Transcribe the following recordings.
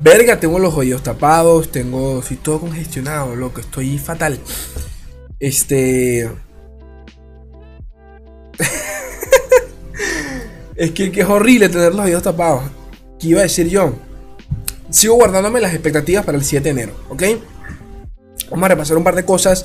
Verga, tengo los oídos tapados, tengo. Estoy todo congestionado, loco, estoy fatal. Este. es que, que, es horrible tener los oídos tapados. ¿Qué iba a decir yo? Sigo guardándome las expectativas para el 7 de enero, ¿ok? Vamos a repasar un par de cosas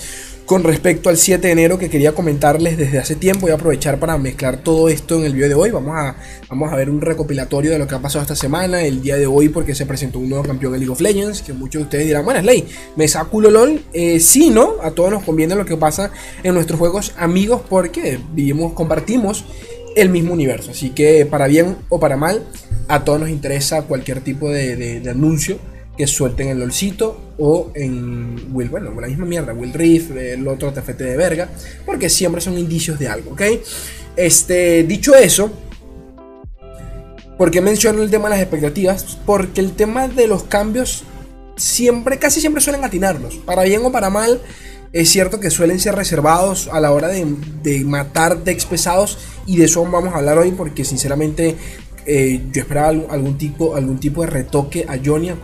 con respecto al 7 de enero que quería comentarles desde hace tiempo. Voy a aprovechar para mezclar todo esto en el video de hoy. Vamos a, vamos a ver un recopilatorio de lo que ha pasado esta semana, el día de hoy, porque se presentó un nuevo campeón en League of Legends. Que muchos de ustedes dirán, bueno, es ley, me saco LOL. Eh, sí, ¿no? A todos nos conviene lo que pasa en nuestros juegos amigos porque vivimos, compartimos el mismo universo. Así que para bien o para mal, a todos nos interesa cualquier tipo de anuncio que suelten el LOLcito o en Will, bueno, la misma mierda, Will Rift, el otro TFT de verga, porque siempre son indicios de algo, ¿ok? Este, dicho eso, ¿por qué menciono el tema de las expectativas? Porque el tema de los cambios siempre, casi siempre suelen atinarlos, para bien o para mal. Es cierto que suelen ser reservados a la hora de, de matar decks pesados y de eso vamos a hablar hoy porque sinceramente eh, yo esperaba algún tipo, algún tipo de retoque a Jonia,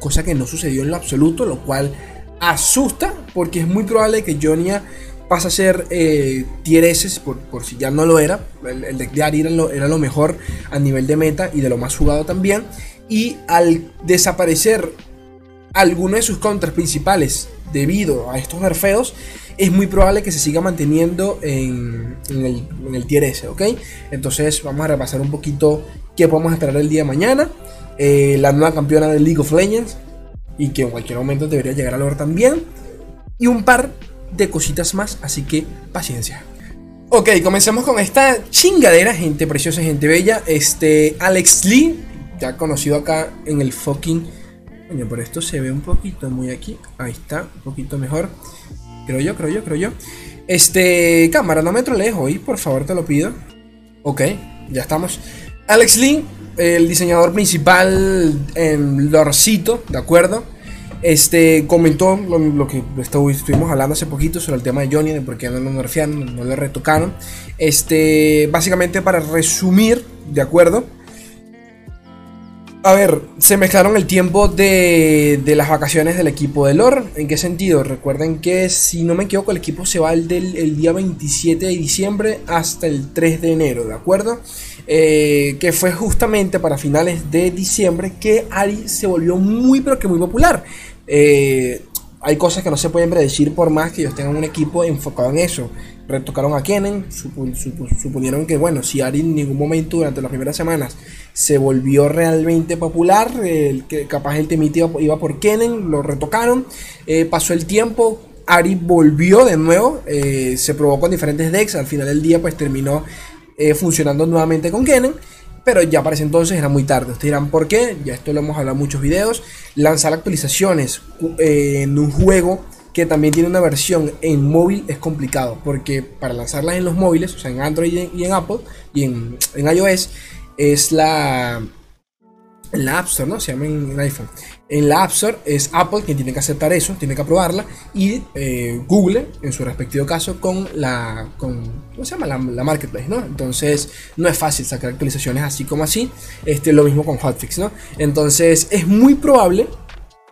cosa que no sucedió en lo absoluto, lo cual asusta porque es muy probable que Jonia pase a ser eh, tier S, por, si ya no lo era. El, deck de Ari era lo, mejor a nivel de meta y de lo más jugado también. Y al desaparecer alguno de sus contras principales debido a estos nerfeos, es muy probable que se siga manteniendo en, el, tier S, ¿ok? Entonces vamos a repasar un poquito qué podemos esperar el día de mañana. Eh, la nueva campeona de League of Legends y que en cualquier momento debería llegar a lograr también. Y un par de cositas más, así que paciencia. Ok, comencemos con esta chingadera, gente preciosa, gente bella. Este, Alex Lee, ya conocido acá en el fucking... Coño, por esto se ve un poquito muy aquí. Ahí está, un poquito mejor. Creo yo, creo yo, creo yo. Este, cámara, no me trolees hoy, por favor, te lo pido. Ok, ya estamos. Alex Lee, el diseñador principal en Lorcito, ¿de acuerdo? Este comentó lo, que estuvimos hablando hace poquito sobre el tema de Johnny, de por qué no lo nerfearon, no le retocaron. Este, básicamente para resumir, ¿de acuerdo? A ver, se mezclaron el tiempo de, las vacaciones del equipo de Lore. ¿En qué sentido? Recuerden que si no me equivoco, el equipo se va el, del, el día 27 de diciembre hasta el 3 de enero, ¿de acuerdo? Eh, que fue justamente para finales de diciembre que Ari se volvió muy, pero que muy popular. Eh, hay cosas que no se pueden predecir por más que ellos tengan un equipo enfocado en eso retocaron a Kennen, suponieron que, bueno, si Ari en ningún momento durante las primeras semanas se volvió realmente popular, el, que capaz el temite iba, por Kennen, lo retocaron, eh, pasó el tiempo, Ari volvió de nuevo, eh, se probó con diferentes decks, al final del día pues terminó eh, funcionando nuevamente con Kennen. Pero ya para ese entonces era muy tarde. Ustedes dirán, ¿por qué? Ya esto lo hemos hablado en muchos videos. Lanzar actualizaciones en un juego que también tiene una versión en móvil es complicado, porque para lanzarlas en los móviles, o sea, en Android y en Apple y en, iOS, es la, en la App Store, ¿no? Se llama en, iPhone. En la App Store es Apple quien tiene que aceptar eso, tiene que aprobarla, y eh, Google, en su respectivo caso, con la, con, ¿cómo se llama? La, Marketplace, ¿no? Entonces, no es fácil sacar actualizaciones así como así. Este, lo mismo con Hotfix, ¿no? Entonces, es muy probable,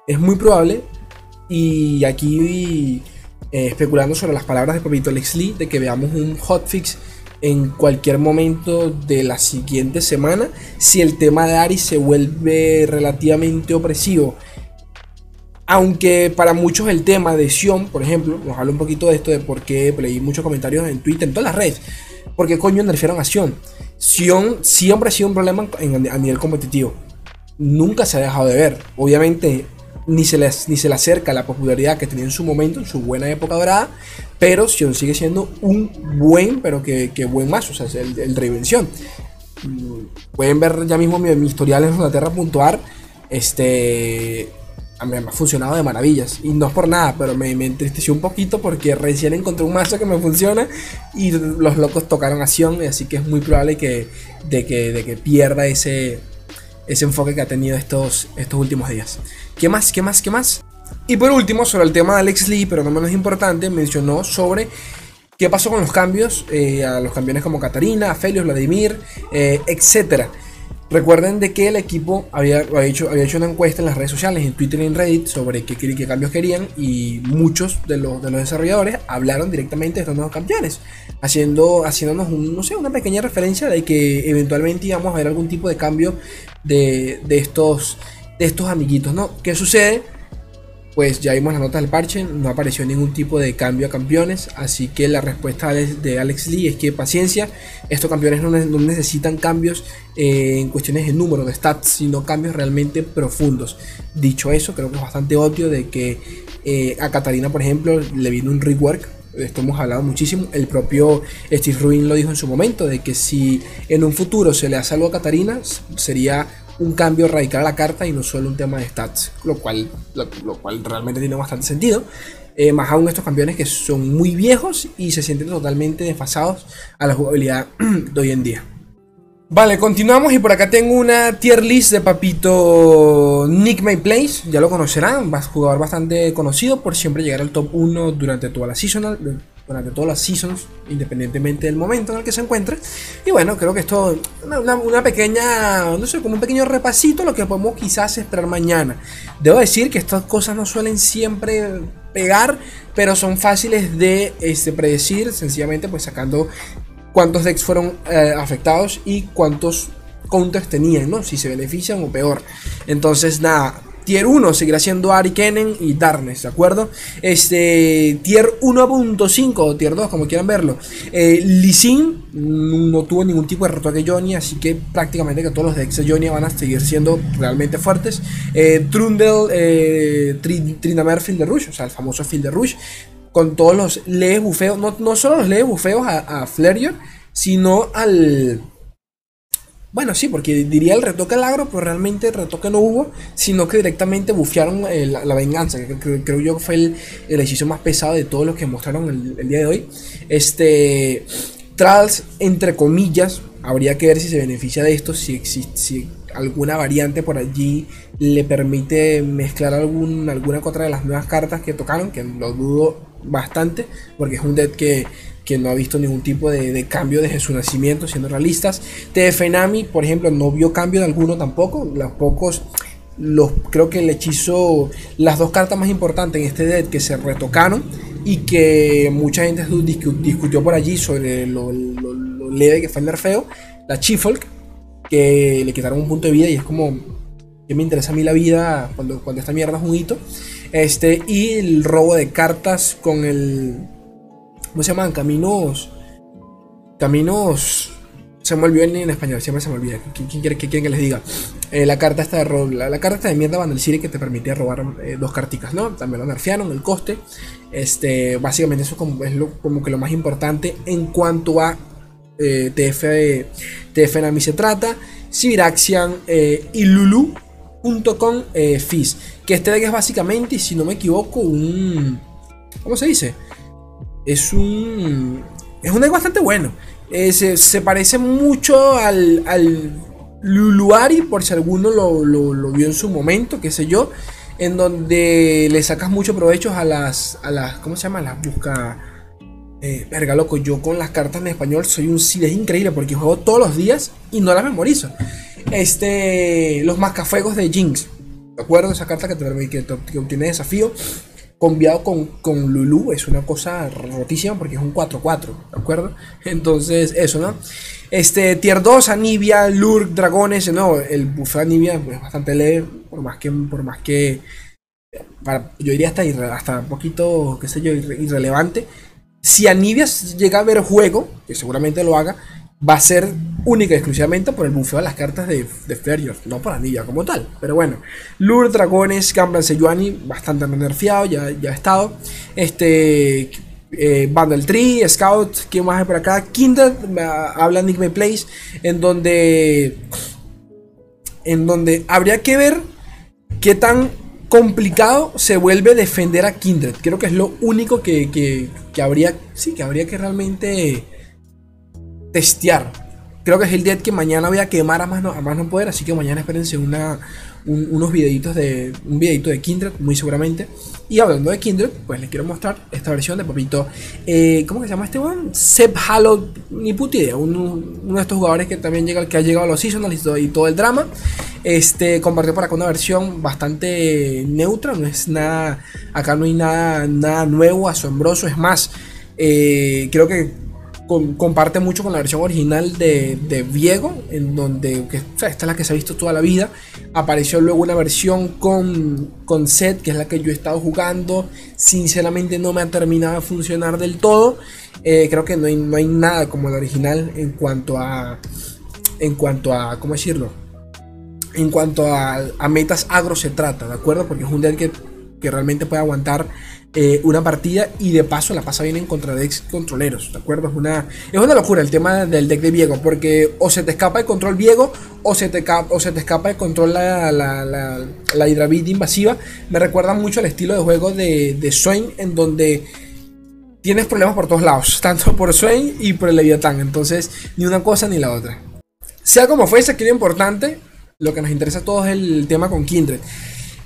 es muy probable y aquí eh, especulando sobre las palabras de Papito Alex Lee, de que veamos un hotfix en cualquier momento de la siguiente semana, si el tema de Ari se vuelve relativamente opresivo. Aunque para muchos el tema de Sion, por ejemplo, nos habla un poquito de esto, de por qué leí muchos comentarios en Twitter, en todas las redes, por qué coño refieren a Sion. Sion siempre ha sido un problema a nivel competitivo. Nunca se ha dejado de ver. Obviamente ni se, ni se le acerca la popularidad que tenía en su momento, en su buena época dorada, pero Sion sigue siendo un buen, pero que, buen más, o sea, es el, el reinvención. Mm, pueden ver ya mismo mi, historial en Inglaterra.ar, este, me ha funcionado de maravillas. Y no es por nada, pero me, me, entristeció un poquito porque recién encontré un mazo que me funciona y los locos tocaron acción, así que es muy probable que, de, que, de que pierda ese, ese enfoque que ha tenido estos, estos últimos días. ¿Qué más? ¿Qué más? ¿Qué más? Y por último, sobre el tema de Alex Lee, pero no menos importante, mencionó sobre qué pasó con los cambios, eh, a los campeones como Katarina, Felios, Vladimir, eh, etc. Recuerden de que el equipo había, hecho, había hecho una encuesta en las redes sociales, en Twitter y en Reddit, sobre qué, qué cambios querían y muchos de los, de los desarrolladores hablaron directamente de estos nuevos campeones, haciendo, haciéndonos un, no sé, una pequeña referencia de que eventualmente íbamos a ver algún tipo de cambio de, de estos, de estos amiguitos, ¿no? ¿Qué sucede? pues ya vimos la nota del parche, no apareció ningún tipo de cambio a campeones, así que la respuesta de Alex Lee es que paciencia, estos campeones no, necesitan cambios eh, en cuestiones de número, de stats, sino cambios realmente profundos. Dicho eso, creo que es bastante obvio de que eh, a Katarina, por ejemplo, le vino un rework, esto hemos hablado muchísimo, el propio Steve Ruin lo dijo en su momento, de que si en un futuro se le hace algo a Katarina, sería un cambio radical a la carta y no solo un tema de stats, lo cual, lo, cual realmente tiene bastante sentido. Eh, más aún estos campeones que son muy viejos y se sienten totalmente desfasados a la jugabilidad de hoy en día. Vale, continuamos y por acá tengo una tier list de papito Nick May Place, ya lo conocerán, jugador bastante conocido por siempre llegar al top 1 durante toda la seasonal, durante todas las seasons, independientemente del momento en el que se encuentre. Y bueno, creo que esto una, una pequeña, no sé, como un pequeño repasito lo que podemos quizás esperar mañana. Debo decir que estas cosas no suelen siempre pegar, pero son fáciles de este, predecir, sencillamente pues sacando cuántos decks fueron eh, afectados y cuántos counters tenían, ¿no? Si se benefician o peor. Entonces, nada, Tier 1 seguirá siendo Ari Kennen y Darkness, ¿de acuerdo? Este, tier 1.5 o Tier 2, como quieran verlo. Eh, no tuvo ningún tipo de retoque Johnny, así que prácticamente que todos los decks de Johnny van a seguir siendo realmente fuertes. Eh, Trundle, eh, Field de Rush, o sea, el famoso Field de Rush, con todos los leves bufeos, no, no solo los leves bufeos a, a sino al bueno, sí, porque diría el retoque al agro, pero realmente el retoque no hubo, sino que directamente bufearon eh, la, venganza, que creo, yo que fue el, el, ejercicio más pesado de todos los que mostraron el, día de hoy. Este, Trals, entre comillas, habría que ver si se beneficia de esto, si existe si alguna variante por allí le permite mezclar algún, alguna otra de las nuevas cartas que tocaron, que lo dudo bastante, porque es un deck que que no ha visto ningún tipo de, cambio desde su nacimiento, siendo realistas. TF Nami, por ejemplo, no vio cambio de alguno tampoco. Los pocos, los, creo que el hechizo, las dos cartas más importantes en este deck que se retocaron y que mucha gente discutió por allí sobre lo, leve que fue el nerfeo. La Chifolk, que le quitaron un punto de vida y es como que me interesa a mí la vida cuando, cuando esta mierda es un hito. Este, y el robo de cartas con el ¿Cómo se llaman? Caminos. Caminos. Se me olvidó en, español, siempre se me olvida. ¿Quién, quiere que, que les diga? Eh, la carta esta de la, la, carta de mierda Vandal City que te permitía robar eh, dos carticas, ¿no? También lo nerfearon, el coste. Este, básicamente eso como, es lo, como que lo más importante en cuanto a eh, TF, TF Nami se trata. Sibiraxian y Lulu.com Fizz. Que este deck es básicamente, si no me equivoco, un... ¿Cómo se dice? es un. Es un deck bastante bueno. Eh, se, parece mucho al, al Luluari, por si alguno lo, vio en su momento, qué sé yo. En donde le sacas mucho provecho a las. a las. ¿Cómo se llama? Las busca. Eh, verga, loco, yo con las cartas en español soy un es increíble porque juego todos los días y no las memorizo. Este. Los mascafuegos de Jinx. ¿De acuerdo? Esa carta que obtiene desafío combinado con, con Lulu es una cosa rotísima porque es un 4-4, ¿de acuerdo? Entonces, eso, ¿no? Este, tier 2, Anivia, Lurk, Dragones, no, el buffet Anivia es bastante leve, por más que, por más que, yo diría hasta, hasta un poquito, qué sé yo, irrelevante. Si Anivia llega a ver juego, que seguramente lo haga, va a ser única y exclusivamente por el bufeo de las cartas de, de no por Anivia como tal. Pero bueno, Lure, Dragones, Gamblan Sejuani, bastante nerfeado, ya, ya ha estado. Este. Eh, Tree, Scout, ¿quién más hay por acá? Kindred, habla Nick Place, en donde. En donde habría que ver qué tan complicado se vuelve defender a Kindred. Creo que es lo único que, que, que habría. Sí, que habría que realmente testear. Creo que es el día que mañana voy a quemar a más no, a más no poder, así que mañana espérense una, unos videitos de un videito de Kindred, muy seguramente. Y hablando de Kindred, pues les quiero mostrar esta versión de Papito. Eh, ¿Cómo se llama este one? Seb Halo, ni puta idea. Uno, de estos jugadores que también llega, que ha llegado a los seasonals y todo, el drama. Este compartió por acá una versión bastante neutra. No es nada. Acá no hay nada, nada nuevo, asombroso. Es más, eh, creo que comparte mucho con la versión original de, de Viego, en donde que, esta es la que se ha visto toda la vida. Apareció luego una versión con, con Set, que es la que yo he estado jugando. Sinceramente no me ha terminado de funcionar del todo. Eh, creo que no hay, no hay nada como la original en cuanto a. En cuanto a. ¿Cómo decirlo? En cuanto a, a metas agro se trata, ¿de acuerdo? Porque es un deck que, que realmente puede aguantar eh, una partida y de paso la pasa bien en contra decks controleros, ¿de acuerdo? Es una, es una locura el tema del deck de Viego, porque o se te escapa el control Viego o se te, o se te escapa el control la, la, la, invasiva. Me recuerda mucho al estilo de juego de, de Swain, en donde tienes problemas por todos lados, tanto por Swain y por el Leviatán, entonces ni una cosa ni la otra. Sea como fuese, aquí lo importante, lo que nos interesa a todos es el tema con Kindred.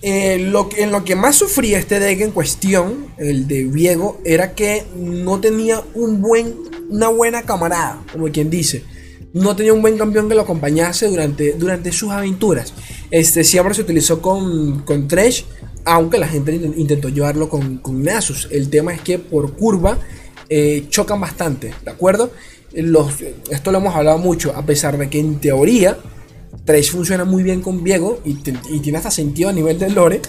Eh, lo, en lo que más sufría este deck en cuestión, el de Viego, era que no tenía un buen, una buena camarada, como quien dice. No tenía un buen campeón que lo acompañase durante, durante sus aventuras. Este siempre se utilizó con, con aunque la gente intentó llevarlo con, con Nasus. El tema es que por curva eh, chocan bastante, ¿de acuerdo? Los, esto lo hemos hablado mucho, a pesar de que en teoría 3 funciona muy bien con Viego y, tiene hasta sentido a nivel del lore.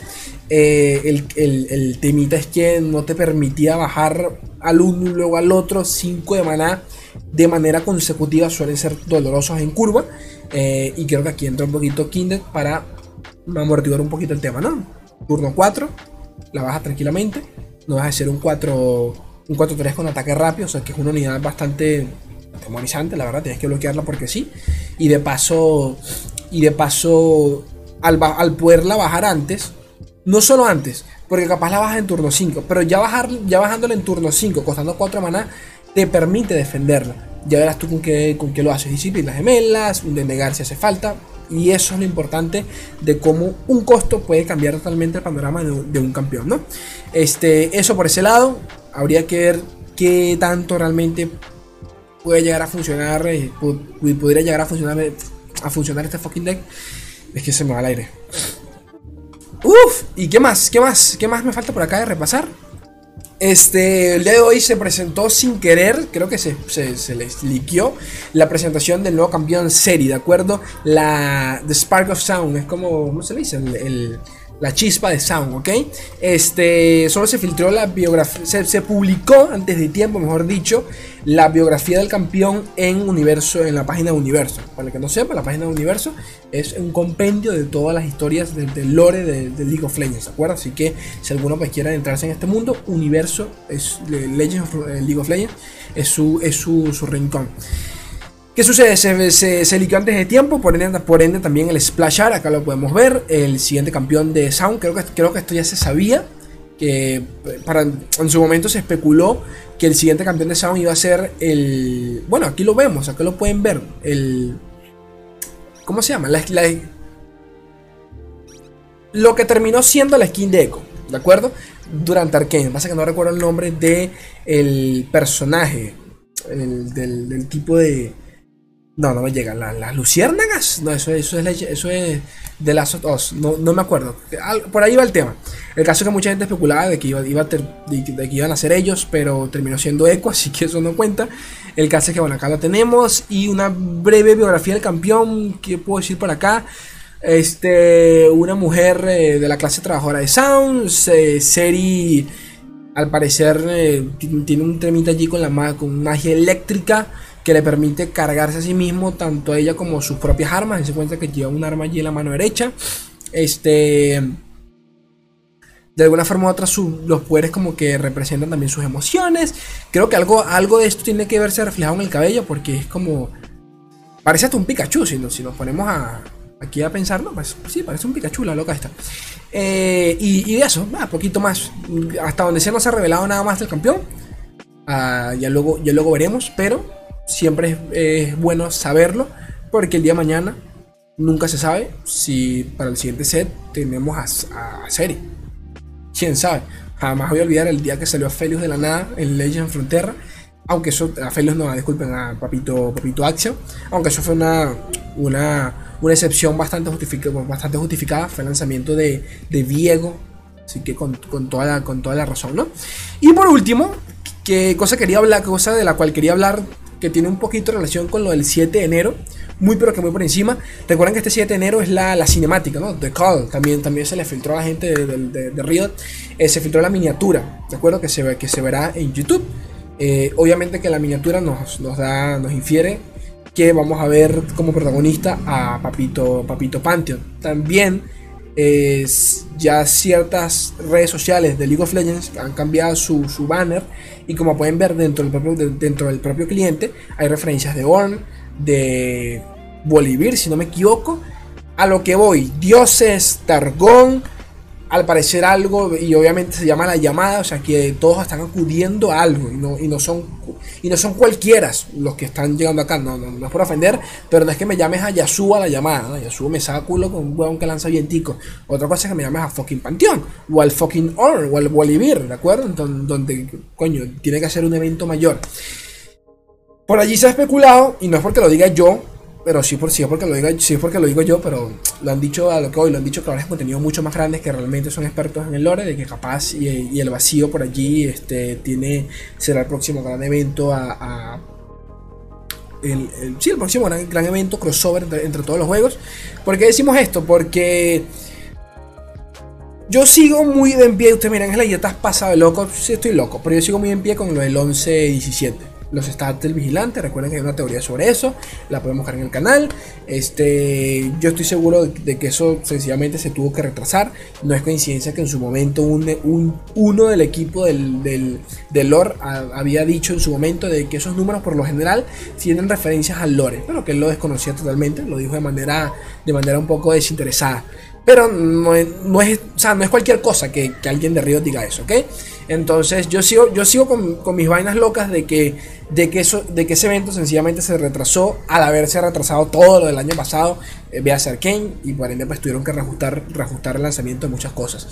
Eh, el, temita es que no te permitía bajar al uno y luego al otro 5 de maná de manera consecutiva. Suelen ser dolorosos en curva. Eh, y creo que aquí entra un poquito Kindred para amortiguar un poquito el tema, ¿no? Turno 4, la baja tranquilamente. No vas a hacer un 4 un 4-3 con ataque rápido, o sea que es una unidad bastante la verdad, tienes que bloquearla porque sí. Y de paso, y de paso, al, al poderla bajar antes, no solo antes, porque capaz la bajas en turno 5, pero ya, bajar, ya bajándola en turno 5, costando 4 maná, te permite defenderla. Ya verás tú con qué, con qué lo haces. Disciplinas gemelas, un denegar si hace falta. Y eso es lo importante de cómo un costo puede cambiar totalmente el panorama de, de, un campeón, ¿no? Este, eso por ese lado. Habría que ver qué tanto realmente puede llegar a funcionar, eh, podría llegar a funcionar, eh, a funcionar este fucking deck, es que se me va al aire. Uf, ¿y qué más? ¿Qué más? ¿Qué más me falta por acá de repasar? Este, el día de hoy se presentó sin querer, creo que se, se, les liqueó la presentación del nuevo campeón serie, ¿de acuerdo? La The Spark of Sound, es como, ¿cómo se le dice? el la chispa de Sound, ¿ok? Este, solo se filtró la biografía, se, publicó antes de tiempo, mejor dicho, la biografía del campeón en Universo, en la página de Universo. Para el que no sepa, la página de Universo es un compendio de todas las historias del, lore de, League of Legends, ¿de acuerdo? Así que si alguno pues quiera entrarse en este mundo, Universo es Legends of, eh, League of Legends es su, es su, su rincón. ¿Qué sucede? Se, se, antes de tiempo, por ende, también el Splash acá lo podemos ver, el siguiente campeón de Sound, creo que, creo que esto ya se sabía, que en su momento se especuló que el siguiente campeón de Sound iba a ser el... Bueno, aquí lo vemos, acá lo pueden ver, el... ¿Cómo se llama? La, lo que terminó siendo la skin de Echo, ¿de acuerdo? Durante Arkane, pasa que no recuerdo el nombre de el personaje, del tipo de no, no me llegan. ¿Las luciérnagas? No, eso, eso, es, eso es de las dos. No, no, me acuerdo. Por ahí va el tema. El caso es que mucha gente especulaba de que, iba, de, que iban a ser ellos, pero terminó siendo Eco, así que eso no cuenta. El caso es que, bueno, acá lo tenemos. Y una breve biografía del campeón. ¿Qué puedo decir por acá? Este, una mujer eh, de la clase trabajadora de Sounds. Eh, Seri, al parecer, eh, tiene un tremita allí con, la, con magia eléctrica que le permite cargarse a sí mismo tanto ella como sus propias armas. Se cuenta que lleva un arma allí en la mano derecha. Este. De alguna forma u otra, los poderes como que representan también sus emociones. Creo que algo, algo de esto tiene que verse reflejado en el cabello porque es como. Parece hasta un Pikachu, si, si nos ponemos a, aquí a pensar, no, pues, sí, parece un Pikachu la loca esta. Eh, y, de eso, un poquito más. Hasta donde se ha revelado nada más del campeón. Ah, ya, luego, ya luego veremos, pero siempre es, bueno saberlo porque el día de mañana Nunca se sabe si para el siguiente set tenemos a, a Seri. Quién sabe. Jamás voy a olvidar el día que salió a Felius de la nada en Legend Frontera. Aunque eso, a Felius no, disculpen, a Papito, Papito Action. Aunque eso fue una, una, una excepción bastante, justificada, bastante justificada. Fue el lanzamiento de, de Diego. Así que con, con, toda la, con toda la razón, ¿no? Y por último, que cosa quería hablar, cosa de la cual quería hablar, que tiene un poquito de relación con lo del 7 de enero muy pero que muy por encima. Recuerden que este 7 de enero es la, la cinemática, ¿no? The Call. También, también se le filtró a la gente de, de, Riot. Eh, se filtró la miniatura, ¿de acuerdo? Que se, que se verá en YouTube. Eh, obviamente que la miniatura nos, nos, da, nos infiere que vamos a ver como protagonista a Papito, Papito Pantheon. También ya ciertas redes sociales de League of Legends han cambiado su, su banner y como pueden ver dentro del propio, dentro del propio cliente hay referencias de Orn, de Bolivir, si no me equivoco. A lo que voy, dioses, Targón, al parecer algo, y obviamente se llama la llamada, o sea que todos están acudiendo a algo, y no, y no son y no son cualquiera los que están llegando acá, no, no, es por ofender, pero no es que me llames a Yasuo a la llamada, ¿no? Yasuo me saca culo con un huevón que lanza vientico. Otra cosa es que me llames a fucking Panteón, o al fucking Or, o al Bolivir, ¿de acuerdo? Donde, donde, coño, tiene que hacer un evento mayor. Por allí se ha especulado, y no es porque lo diga yo, pero sí, por, sí, porque lo diga, sí porque lo digo yo, pero lo han dicho a lo que hoy, lo han dicho creadores de contenido mucho más grandes que realmente son expertos en el lore, de que capaz y, el vacío por allí este, tiene, será el próximo gran evento a, el, sí, el próximo gran, evento crossover entre, todos los juegos. ¿Por qué decimos esto? Porque yo sigo muy en pie. Ustedes miran, es la ya estás pasado de loco. Sí, estoy loco, pero yo sigo muy en pie con lo del 11-17 los stats del vigilante. Recuerden que hay una teoría sobre eso, la podemos buscar en el canal. Este, yo estoy seguro de que eso sencillamente se tuvo que retrasar. No es coincidencia que en su momento un, uno del equipo del, del, del lore había dicho en su momento de que esos números por lo general tienen referencias al lore, pero que él lo desconocía totalmente, lo dijo de manera, de manera un poco desinteresada. Pero no es, no es, no es cualquier cosa que, que alguien de Río diga eso, ¿ok? Entonces yo sigo, yo sigo con, mis vainas locas de que, de, que eso, de que ese evento sencillamente se retrasó al haberse retrasado todo lo del año pasado. Eh, a ser Kane y por ende pues tuvieron que reajustar, reajustar el lanzamiento de muchas cosas.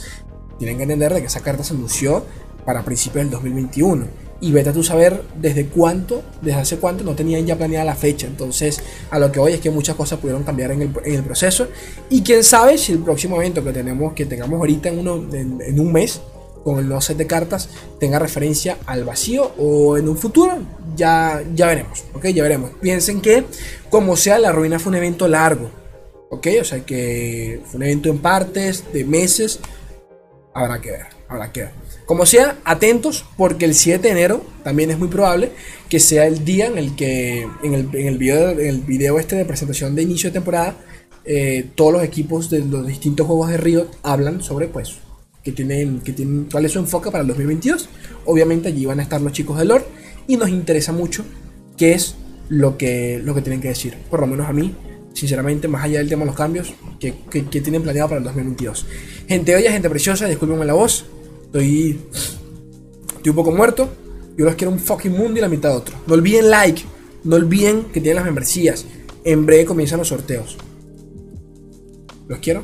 Tienen que entender de que esa carta se anunció para principios del 2021. Y vete a tú saber desde cuánto, desde hace cuánto no tenían ya planeada la fecha. Entonces, a lo que hoy es que muchas cosas pudieron cambiar en el, en el proceso. Y quién sabe si el próximo evento que tenemos, que tengamos ahorita en, uno, en un mes, con nuevo set de cartas tenga referencia al vacío o en un futuro ya, ya veremos, ok, ya veremos. Piensen que como sea la ruina fue un evento largo, ok, o sea que fue un evento en partes de meses, habrá que ver, habrá que ver. Como sea, atentos porque el 7 de enero también es muy probable que sea el día en el que en el, en el, video, el video este de presentación de inicio de temporada eh, todos los equipos de los distintos juegos de Riot hablan sobre pues que tienen, que tienen, cuál es su enfoque para el 2022. Obviamente allí van a estar los chicos de lore y nos interesa mucho qué es lo que, lo que tienen que decir. Por lo menos a mí, sinceramente, más allá del tema de los cambios, que, tienen planeado para el 2022. Gente oye, gente preciosa, discúlpenme la voz, estoy, estoy un poco muerto. Yo los quiero un fucking mundo y la mitad de otro. No olviden like, no olviden que tienen las membresías. En breve comienzan los sorteos. Los quiero.